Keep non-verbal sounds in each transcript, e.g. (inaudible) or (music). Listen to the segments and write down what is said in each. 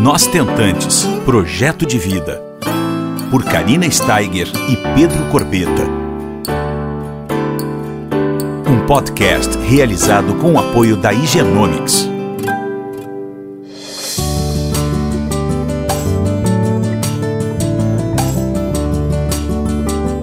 Nós Tentantes Projeto de Vida. Por Karina Steiger e Pedro Corbeta. Um podcast realizado com o apoio da Higienomics.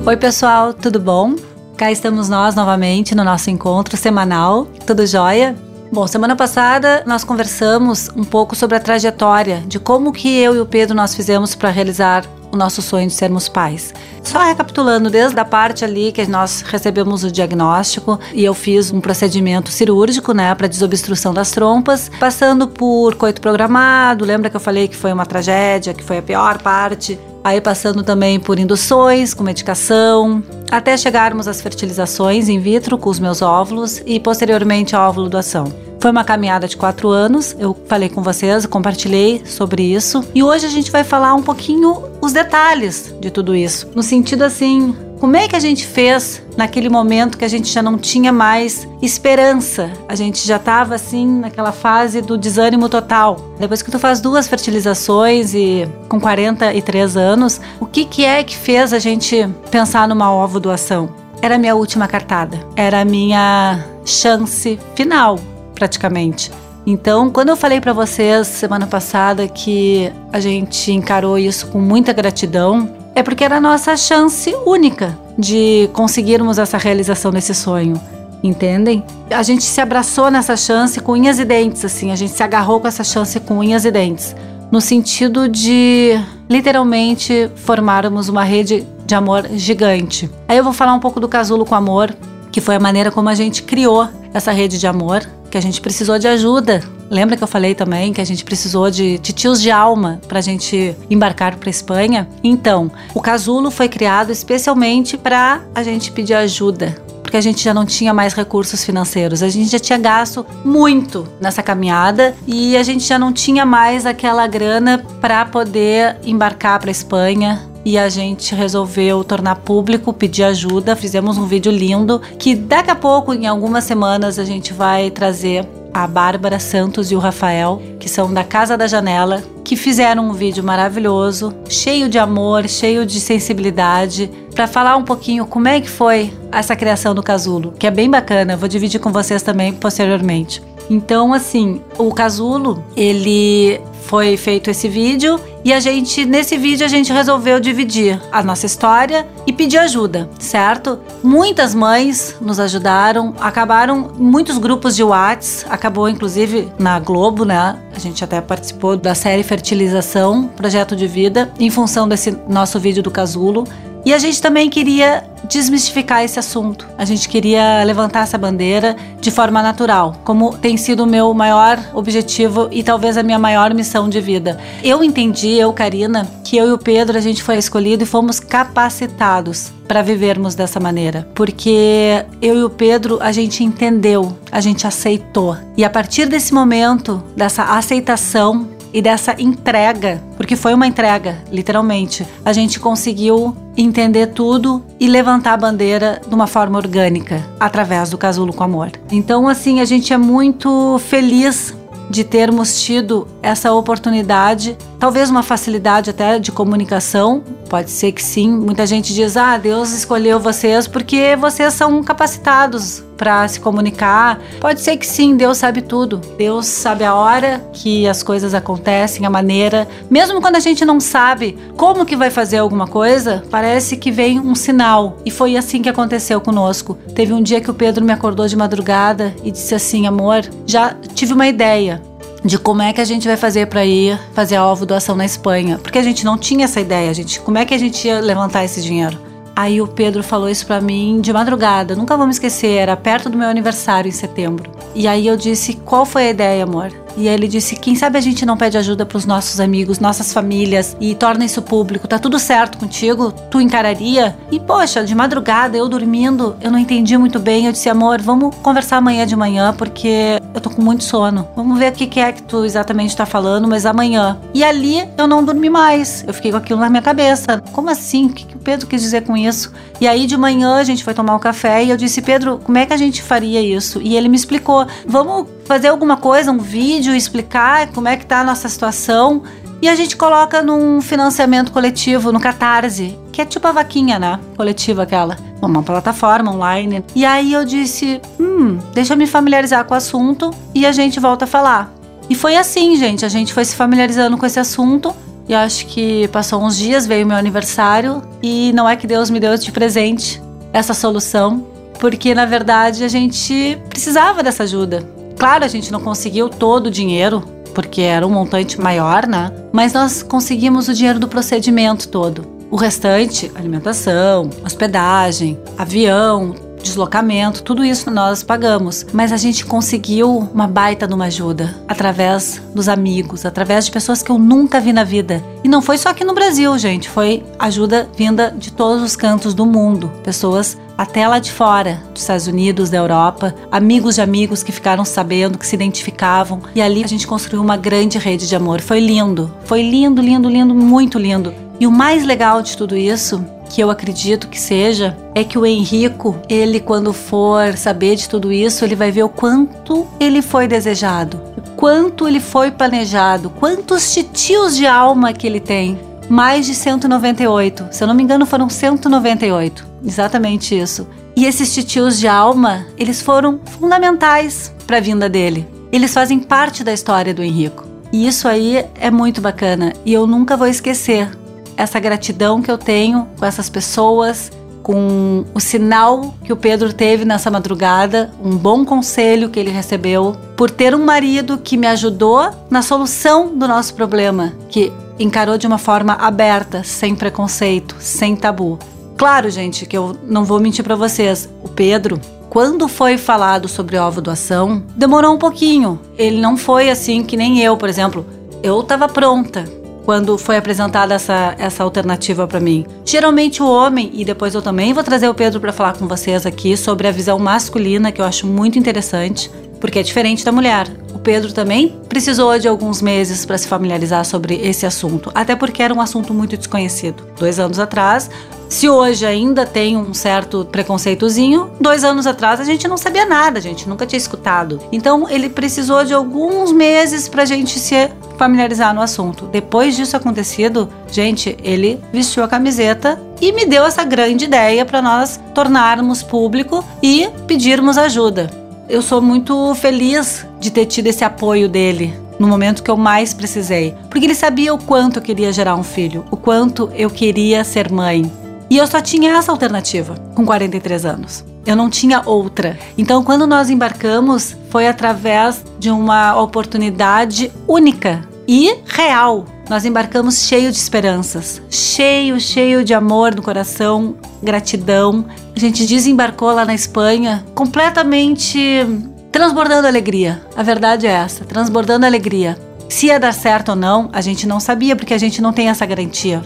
Oi, pessoal, tudo bom? Cá estamos nós novamente no nosso encontro semanal. Tudo jóia? Bom, semana passada nós conversamos um pouco sobre a trajetória de como que eu e o Pedro nós fizemos para realizar o nosso sonho de sermos pais. Só recapitulando, desde a parte ali que nós recebemos o diagnóstico e eu fiz um procedimento cirúrgico, né, para desobstrução das trompas, passando por coito programado, lembra que eu falei que foi uma tragédia, que foi a pior parte, aí passando também por induções com medicação, até chegarmos às fertilizações in vitro com os meus óvulos e posteriormente a óvulo doação. Foi uma caminhada de quatro anos, eu falei com vocês, compartilhei sobre isso e hoje a gente vai falar um pouquinho os detalhes de tudo isso, no sentido assim, como é que a gente fez naquele momento que a gente já não tinha mais esperança? A gente já estava assim naquela fase do desânimo total. Depois que tu faz duas fertilizações e com 43 anos, o que que é que fez a gente pensar numa ovo doação? Era a minha última cartada. Era a minha chance final, praticamente. Então, quando eu falei para vocês semana passada que a gente encarou isso com muita gratidão, é porque era a nossa chance única de conseguirmos essa realização desse sonho. Entendem? A gente se abraçou nessa chance com unhas e dentes, assim, a gente se agarrou com essa chance com unhas e dentes, no sentido de literalmente formarmos uma rede de amor gigante. Aí eu vou falar um pouco do casulo com amor, que foi a maneira como a gente criou essa rede de amor, que a gente precisou de ajuda Lembra que eu falei também que a gente precisou de titios de alma para a gente embarcar para Espanha? Então, o casulo foi criado especialmente para a gente pedir ajuda porque a gente já não tinha mais recursos financeiros. A gente já tinha gasto muito nessa caminhada e a gente já não tinha mais aquela grana para poder embarcar para Espanha. E a gente resolveu tornar público, pedir ajuda. Fizemos um vídeo lindo que daqui a pouco, em algumas semanas, a gente vai trazer a Bárbara Santos e o Rafael, que são da Casa da Janela, que fizeram um vídeo maravilhoso, cheio de amor, cheio de sensibilidade, para falar um pouquinho como é que foi essa criação do casulo, que é bem bacana. Vou dividir com vocês também posteriormente. Então, assim, o casulo, ele foi feito esse vídeo e a gente, nesse vídeo, a gente resolveu dividir a nossa história e pedir ajuda, certo? Muitas mães nos ajudaram, acabaram muitos grupos de Whats, acabou inclusive na Globo, né? A gente até participou da série Fertilização, Projeto de Vida, em função desse nosso vídeo do casulo. E a gente também queria desmistificar esse assunto. A gente queria levantar essa bandeira de forma natural, como tem sido o meu maior objetivo e talvez a minha maior missão de vida. Eu entendi, eu, Karina, que eu e o Pedro a gente foi escolhido e fomos capacitados para vivermos dessa maneira, porque eu e o Pedro a gente entendeu, a gente aceitou. E a partir desse momento, dessa aceitação, e dessa entrega, porque foi uma entrega, literalmente, a gente conseguiu entender tudo e levantar a bandeira de uma forma orgânica, através do Casulo com Amor. Então, assim, a gente é muito feliz de termos tido essa oportunidade, talvez uma facilidade até de comunicação, pode ser que sim. Muita gente diz: "Ah, Deus escolheu vocês porque vocês são capacitados para se comunicar". Pode ser que sim, Deus sabe tudo. Deus sabe a hora que as coisas acontecem, a maneira. Mesmo quando a gente não sabe como que vai fazer alguma coisa, parece que vem um sinal. E foi assim que aconteceu conosco. Teve um dia que o Pedro me acordou de madrugada e disse assim: "Amor, já tive uma ideia de como é que a gente vai fazer para ir fazer a ovo doação na Espanha, porque a gente não tinha essa ideia, gente. Como é que a gente ia levantar esse dinheiro? Aí o Pedro falou isso para mim de madrugada, nunca vou me esquecer, era perto do meu aniversário em setembro. E aí eu disse: "Qual foi a ideia, amor?" E ele disse: quem sabe a gente não pede ajuda para os nossos amigos, nossas famílias e torna isso público. Tá tudo certo contigo? Tu encararia? E poxa, de madrugada, eu dormindo, eu não entendi muito bem. Eu disse: amor, vamos conversar amanhã de manhã porque eu tô com muito sono. Vamos ver o que é que tu exatamente tá falando, mas amanhã. E ali eu não dormi mais. Eu fiquei com aquilo na minha cabeça. Como assim? O que o Pedro quis dizer com isso? E aí de manhã a gente foi tomar um café e eu disse, Pedro, como é que a gente faria isso? E ele me explicou, vamos fazer alguma coisa, um vídeo, explicar como é que tá a nossa situação. E a gente coloca num financiamento coletivo, no Catarse, que é tipo a vaquinha, né? Coletiva aquela. Uma plataforma online. E aí eu disse: hum, deixa eu me familiarizar com o assunto e a gente volta a falar. E foi assim, gente. A gente foi se familiarizando com esse assunto. E acho que passou uns dias, veio meu aniversário. E não é que Deus me deu de presente essa solução, porque na verdade a gente precisava dessa ajuda. Claro, a gente não conseguiu todo o dinheiro, porque era um montante maior, né? Mas nós conseguimos o dinheiro do procedimento todo. O restante, alimentação, hospedagem, avião, deslocamento, tudo isso nós pagamos. Mas a gente conseguiu uma baita de uma ajuda através dos amigos, através de pessoas que eu nunca vi na vida. E não foi só aqui no Brasil, gente, foi ajuda vinda de todos os cantos do mundo. Pessoas até lá de fora, dos Estados Unidos, da Europa, amigos de amigos que ficaram sabendo, que se identificavam. E ali a gente construiu uma grande rede de amor. Foi lindo, foi lindo, lindo, lindo, muito lindo. E o mais legal de tudo isso que eu acredito que seja é que o Henrico, ele quando for saber de tudo isso, ele vai ver o quanto ele foi desejado, o quanto ele foi planejado, quantos titios de alma que ele tem. Mais de 198. Se eu não me engano, foram 198. Exatamente isso. E esses titios de alma, eles foram fundamentais para a vinda dele. Eles fazem parte da história do Henrico. E isso aí é muito bacana. E eu nunca vou esquecer essa gratidão que eu tenho com essas pessoas, com o sinal que o Pedro teve nessa madrugada, um bom conselho que ele recebeu, por ter um marido que me ajudou na solução do nosso problema, que encarou de uma forma aberta, sem preconceito, sem tabu. Claro, gente, que eu não vou mentir para vocês. O Pedro, quando foi falado sobre ovo doação, demorou um pouquinho. Ele não foi assim que nem eu, por exemplo. Eu estava pronta quando foi apresentada essa, essa alternativa para mim. Geralmente o homem, e depois eu também vou trazer o Pedro para falar com vocês aqui sobre a visão masculina, que eu acho muito interessante, porque é diferente da mulher. O Pedro também precisou de alguns meses para se familiarizar sobre esse assunto, até porque era um assunto muito desconhecido. Dois anos atrás, se hoje ainda tem um certo preconceitozinho, dois anos atrás a gente não sabia nada, a gente nunca tinha escutado. Então ele precisou de alguns meses para a gente se familiarizar no assunto. Depois disso acontecido, gente, ele vestiu a camiseta e me deu essa grande ideia para nós tornarmos público e pedirmos ajuda. Eu sou muito feliz de ter tido esse apoio dele no momento que eu mais precisei, porque ele sabia o quanto eu queria gerar um filho, o quanto eu queria ser mãe. E eu só tinha essa alternativa com 43 anos. Eu não tinha outra. Então, quando nós embarcamos, foi através de uma oportunidade única e real. Nós embarcamos cheio de esperanças, cheio, cheio de amor no coração, gratidão. A gente desembarcou lá na Espanha completamente transbordando alegria. A verdade é essa, transbordando alegria. Se ia dar certo ou não, a gente não sabia porque a gente não tem essa garantia.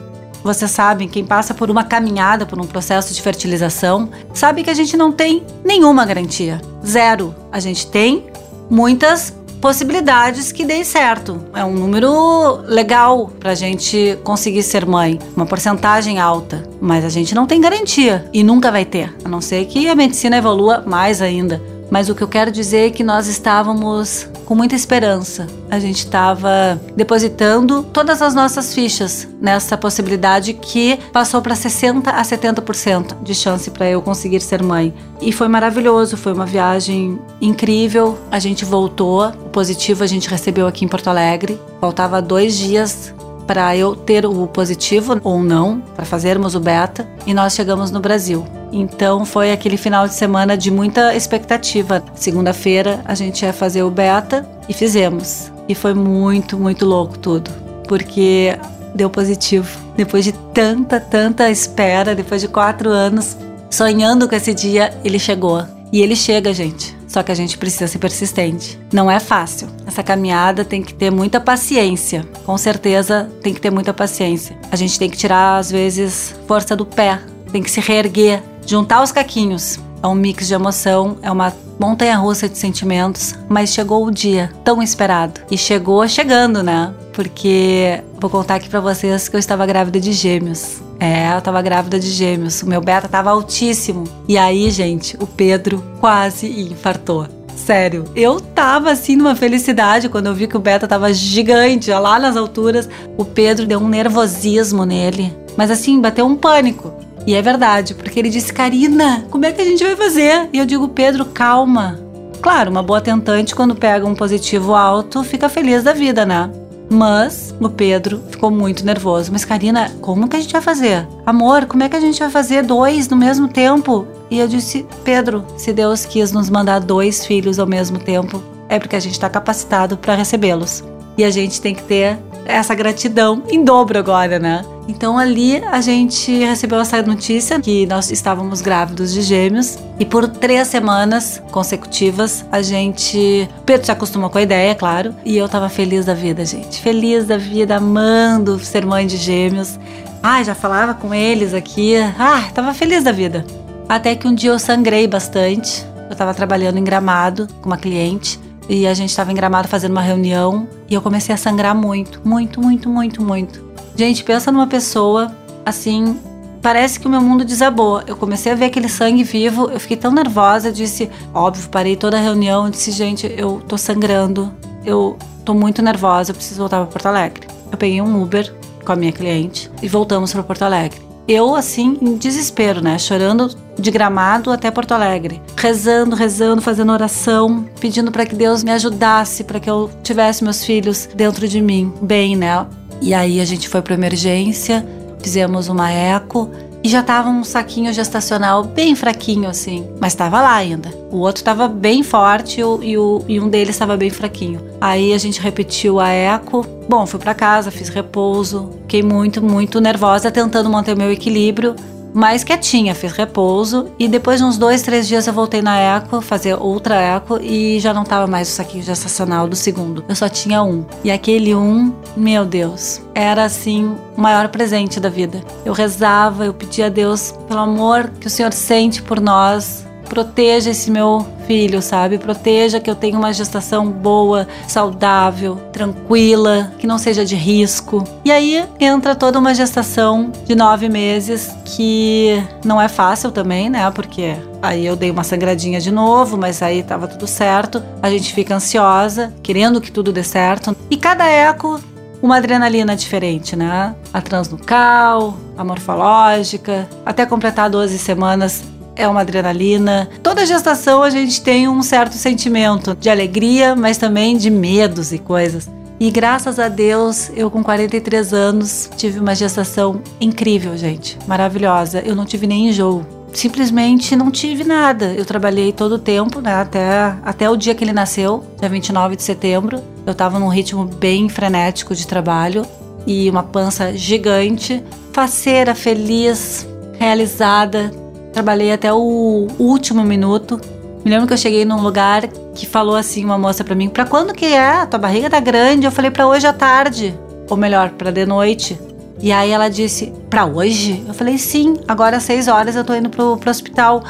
Vocês sabem, quem passa por uma caminhada, por um processo de fertilização, sabe que a gente não tem nenhuma garantia. Zero. A gente tem muitas possibilidades que dê certo. É um número legal para a gente conseguir ser mãe, uma porcentagem alta, mas a gente não tem garantia e nunca vai ter, a não ser que a medicina evolua mais ainda. Mas o que eu quero dizer é que nós estávamos com muita esperança. A gente estava depositando todas as nossas fichas nessa possibilidade que passou para 60 a 70% de chance para eu conseguir ser mãe. E foi maravilhoso, foi uma viagem incrível. A gente voltou, o positivo a gente recebeu aqui em Porto Alegre. Faltava dois dias para eu ter o positivo ou não, para fazermos o beta, e nós chegamos no Brasil. Então foi aquele final de semana de muita expectativa. Segunda-feira a gente ia fazer o beta e fizemos. E foi muito, muito louco tudo, porque deu positivo. Depois de tanta, tanta espera, depois de quatro anos, sonhando com esse dia, ele chegou. E ele chega, gente. Só que a gente precisa ser persistente. Não é fácil. Essa caminhada tem que ter muita paciência. Com certeza tem que ter muita paciência. A gente tem que tirar, às vezes, força do pé. Tem que se reerguer juntar os caquinhos. É um mix de emoção, é uma montanha russa de sentimentos, mas chegou o dia tão esperado. E chegou chegando, né? Porque vou contar aqui para vocês que eu estava grávida de gêmeos. É, eu tava grávida de gêmeos. O meu beta tava altíssimo. E aí, gente, o Pedro quase infartou. Sério, eu tava assim numa felicidade quando eu vi que o beta tava gigante, lá nas alturas. O Pedro deu um nervosismo nele. Mas assim, bateu um pânico. E é verdade, porque ele disse: Karina, como é que a gente vai fazer? E eu digo: Pedro, calma. Claro, uma boa tentante, quando pega um positivo alto, fica feliz da vida, né? Mas o Pedro ficou muito nervoso. Mas, Karina, como que a gente vai fazer? Amor, como é que a gente vai fazer dois no mesmo tempo? E eu disse, Pedro, se Deus quis nos mandar dois filhos ao mesmo tempo, é porque a gente está capacitado para recebê-los. E a gente tem que ter essa gratidão em dobro agora, né? Então ali a gente recebeu essa notícia que nós estávamos grávidos de gêmeos e por três semanas consecutivas a gente. Pedro se acostumou com a ideia, claro, e eu tava feliz da vida, gente. Feliz da vida, amando ser mãe de gêmeos. Ah, já falava com eles aqui. Ah, tava feliz da vida. Até que um dia eu sangrei bastante. Eu tava trabalhando em gramado com uma cliente e a gente estava em Gramado fazendo uma reunião e eu comecei a sangrar muito, muito, muito, muito, muito. Gente, pensa numa pessoa assim, parece que o meu mundo desabou. Eu comecei a ver aquele sangue vivo, eu fiquei tão nervosa, disse, óbvio, parei toda a reunião, disse, gente, eu tô sangrando, eu tô muito nervosa, eu preciso voltar para Porto Alegre. Eu peguei um Uber com a minha cliente e voltamos para Porto Alegre. Eu, assim, em desespero, né? Chorando de gramado até Porto Alegre. Rezando, rezando, fazendo oração, pedindo para que Deus me ajudasse, para que eu tivesse meus filhos dentro de mim, bem, né? E aí a gente foi para emergência, fizemos uma eco e já tava um saquinho gestacional bem fraquinho assim, mas estava lá ainda. O outro estava bem forte e, o, e um deles estava bem fraquinho. Aí a gente repetiu a eco. Bom, fui para casa, fiz repouso, fiquei muito, muito nervosa tentando manter meu equilíbrio mais quietinha, fiz repouso e depois de uns dois, três dias eu voltei na eco, fazer outra eco e já não tava mais o saquinho gestacional do segundo. Eu só tinha um. E aquele um, meu Deus, era assim o maior presente da vida. Eu rezava, eu pedia a Deus pelo amor que o Senhor sente por nós, proteja esse meu filho, sabe? Proteja que eu tenha uma gestação boa, saudável, tranquila, que não seja de risco. E aí entra toda uma gestação de nove meses que não é fácil também, né? Porque aí eu dei uma sangradinha de novo, mas aí tava tudo certo. A gente fica ansiosa, querendo que tudo dê certo. E cada eco uma adrenalina diferente, né? A transnucal, a morfológica, até completar 12 semanas é uma adrenalina. Toda gestação a gente tem um certo sentimento de alegria, mas também de medos e coisas. E graças a Deus, eu com 43 anos tive uma gestação incrível, gente, maravilhosa. Eu não tive nem enjoo. Simplesmente não tive nada. Eu trabalhei todo o tempo, né, até, até o dia que ele nasceu, dia 29 de setembro. Eu tava num ritmo bem frenético de trabalho e uma pança gigante, faceira, feliz, realizada, trabalhei até o último minuto. Me lembro que eu cheguei num lugar que falou assim uma moça para mim: "Para quando que é? Tua barriga tá grande". Eu falei: "Para hoje à tarde". Ou melhor, para de noite. E aí ela disse: "Para hoje?". Eu falei: "Sim, agora às seis horas eu tô indo pro, pro hospital".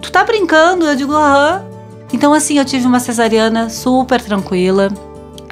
"Tu tá brincando?". Eu digo: "Aham". Então assim, eu tive uma cesariana super tranquila.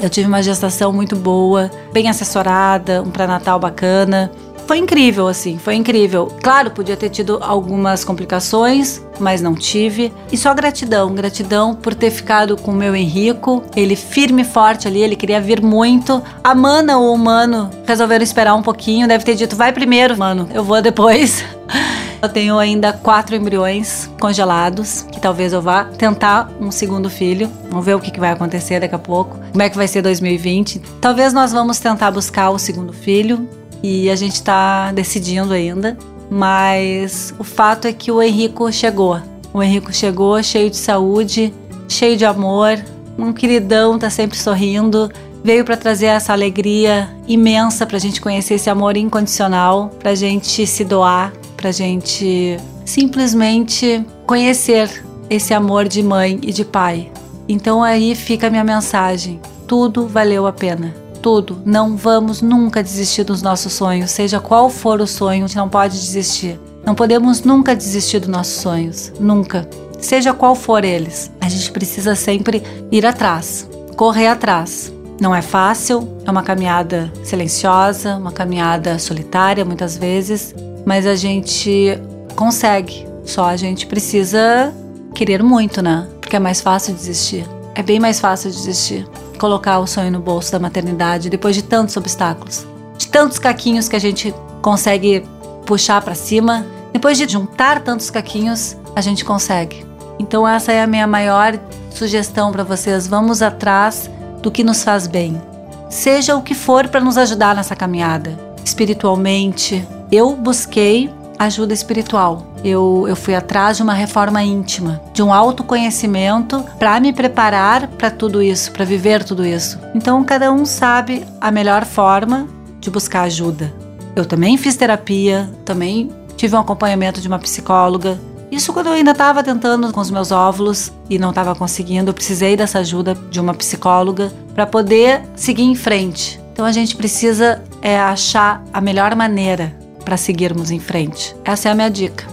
Eu tive uma gestação muito boa, bem assessorada, um pré-natal bacana foi incrível, assim, foi incrível. Claro, podia ter tido algumas complicações, mas não tive. E só gratidão, gratidão por ter ficado com o meu Henrico. Ele firme e forte ali, ele queria vir muito. A Mana o Mano resolveram esperar um pouquinho, deve ter dito, vai primeiro, mano, eu vou depois. (laughs) Eu tenho ainda quatro embriões congelados, que talvez eu vá tentar um segundo filho. Vamos ver o que vai acontecer daqui a pouco. Como é que vai ser 2020. Talvez nós vamos tentar buscar o segundo filho e a gente está decidindo ainda. Mas o fato é que o Henrico chegou. O Henrico chegou cheio de saúde, cheio de amor, um queridão, tá sempre sorrindo. Veio para trazer essa alegria imensa para a gente conhecer esse amor incondicional, para a gente se doar, para a gente simplesmente conhecer esse amor de mãe e de pai. Então aí fica a minha mensagem: tudo valeu a pena tudo. Não vamos nunca desistir dos nossos sonhos, seja qual for o sonho, a gente não pode desistir. Não podemos nunca desistir dos nossos sonhos, nunca. Seja qual for eles, a gente precisa sempre ir atrás, correr atrás. Não é fácil, é uma caminhada silenciosa, uma caminhada solitária muitas vezes, mas a gente consegue. Só a gente precisa querer muito, né? Porque é mais fácil desistir. É bem mais fácil desistir. Colocar o sonho no bolso da maternidade depois de tantos obstáculos, de tantos caquinhos que a gente consegue puxar para cima. Depois de juntar tantos caquinhos, a gente consegue. Então essa é a minha maior sugestão para vocês. Vamos atrás do que nos faz bem. Seja o que for para nos ajudar nessa caminhada. Espiritualmente, eu busquei ajuda espiritual. Eu, eu fui atrás de uma reforma íntima, de um autoconhecimento para me preparar para tudo isso, para viver tudo isso. Então, cada um sabe a melhor forma de buscar ajuda. Eu também fiz terapia, também tive um acompanhamento de uma psicóloga. Isso quando eu ainda estava tentando com os meus óvulos e não estava conseguindo, eu precisei dessa ajuda de uma psicóloga para poder seguir em frente. Então a gente precisa é, achar a melhor maneira para seguirmos em frente. Essa é a minha dica.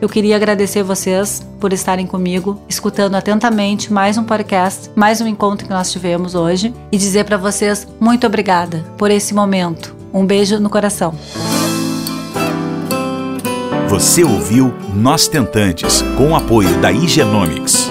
Eu queria agradecer vocês por estarem comigo, escutando atentamente mais um podcast, mais um encontro que nós tivemos hoje e dizer para vocês muito obrigada por esse momento. Um beijo no coração. Você ouviu Nós Tentantes, com o apoio da Igenomics.